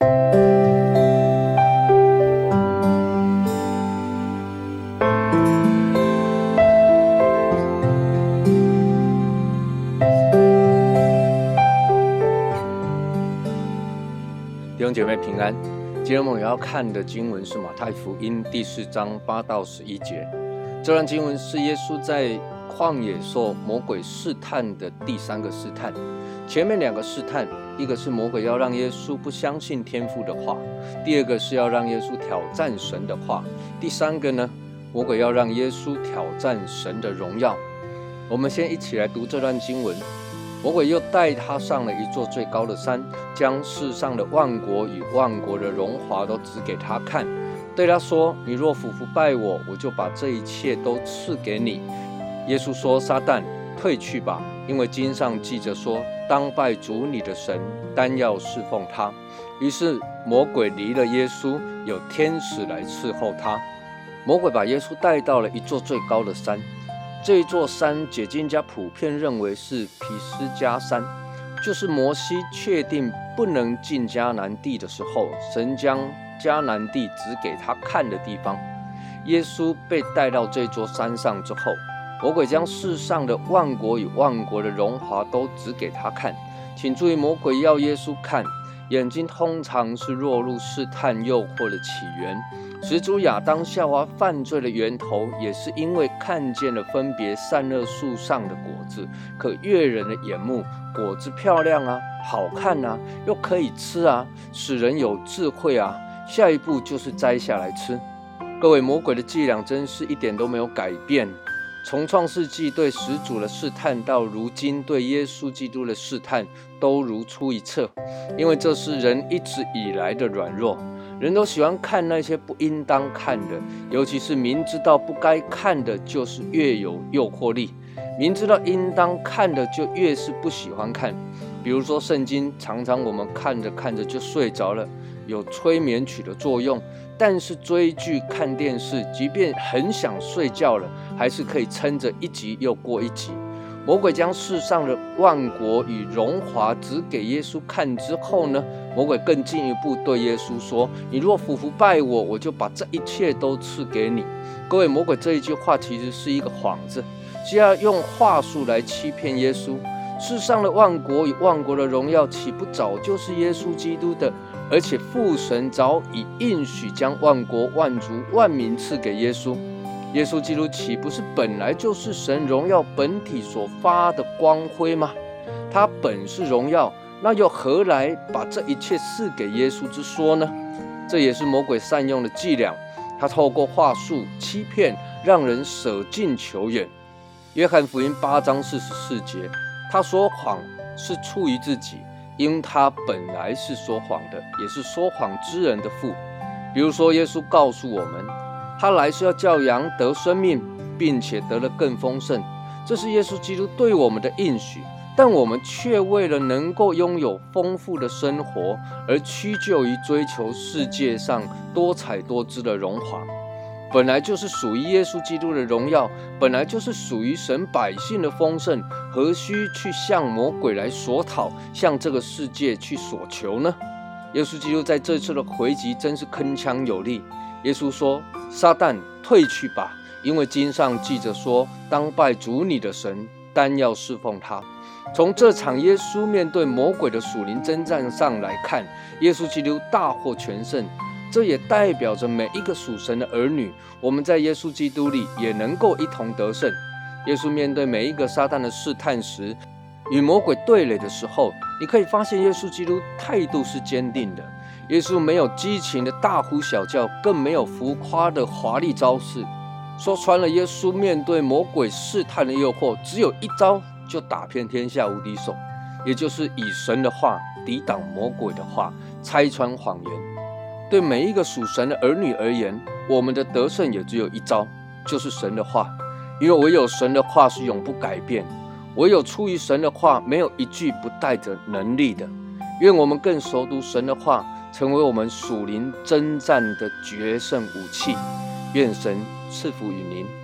弟兄姐妹平安。今天我们要看的经文是马太福音第四章八到十一节。这段经文是耶稣在旷野受魔鬼试探的第三个试探。前面两个试探，一个是魔鬼要让耶稣不相信天父的话，第二个是要让耶稣挑战神的话，第三个呢，魔鬼要让耶稣挑战神的荣耀。我们先一起来读这段经文。魔鬼又带他上了一座最高的山，将世上的万国与万国的荣华都指给他看，对他说：“你若俯伏拜我，我就把这一切都赐给你。”耶稣说：“撒旦，退去吧，因为经上记着说，当拜主你的神，单要侍奉他。”于是魔鬼离了耶稣，有天使来伺候他。魔鬼把耶稣带到了一座最高的山。这座山，解经家普遍认为是毗斯加山，就是摩西确定不能进迦南地的时候，神将迦南地指给他看的地方。耶稣被带到这座山上之后，魔鬼将世上的万国与万国的荣华都指给他看。请注意，魔鬼要耶稣看眼睛，通常是落入试探诱惑的起源。始祖亚当夏娃犯罪的源头，也是因为看见了分别善恶树上的果子，可悦人的眼目，果子漂亮啊，好看啊，又可以吃啊，使人有智慧啊。下一步就是摘下来吃。各位，魔鬼的伎俩真是一点都没有改变。从创世纪对始祖的试探，到如今对耶稣基督的试探，都如出一辙，因为这是人一直以来的软弱。人都喜欢看那些不应当看的，尤其是明知道不该看的，就是越有诱惑力；明知道应当看的，就越是不喜欢看。比如说圣经，常常我们看着看着就睡着了，有催眠曲的作用。但是追剧、看电视，即便很想睡觉了，还是可以撑着一集又过一集。魔鬼将世上的万国与荣华指给耶稣看之后呢？魔鬼更进一步对耶稣说：“你若俯伏拜我，我就把这一切都赐给你。”各位，魔鬼这一句话其实是一个幌子，是要用话术来欺骗耶稣。世上的万国与万国的荣耀，岂不早就是耶稣基督的？而且父神早已应许将万国万族万民赐给耶稣。耶稣基督岂不是本来就是神荣耀本体所发的光辉吗？他本是荣耀，那又何来把这一切赐给耶稣之说呢？这也是魔鬼善用的伎俩。他透过话术欺骗，让人舍近求远。约翰福音八章四十四节，他说谎是出于自己，因他本来是说谎的，也是说谎之人的父。比如说，耶稣告诉我们。他来是要叫羊得生命，并且得了更丰盛，这是耶稣基督对我们的应许。但我们却为了能够拥有丰富的生活，而屈就于追求世界上多彩多姿的荣华。本来就是属于耶稣基督的荣耀，本来就是属于神百姓的丰盛，何须去向魔鬼来索讨，向这个世界去索求呢？耶稣基督在这次的回击真是铿锵有力。耶稣说：“撒旦，退去吧，因为经上记着说，当拜主你的神，单要侍奉他。”从这场耶稣面对魔鬼的属灵征战上来看，耶稣基督大获全胜。这也代表着每一个属神的儿女，我们在耶稣基督里也能够一同得胜。耶稣面对每一个撒旦的试探时，与魔鬼对垒的时候，你可以发现耶稣基督态度是坚定的。耶稣没有激情的大呼小叫，更没有浮夸的华丽招式。说穿了，耶稣面对魔鬼试探的诱惑，只有一招就打遍天下无敌手，也就是以神的话抵挡魔鬼的话，拆穿谎言。对每一个属神的儿女而言，我们的得胜也只有一招，就是神的话，因为唯有神的话是永不改变，唯有出于神的话，没有一句不带着能力的。愿我们更熟读神的话。成为我们属灵征战的决胜武器，愿神赐福于您。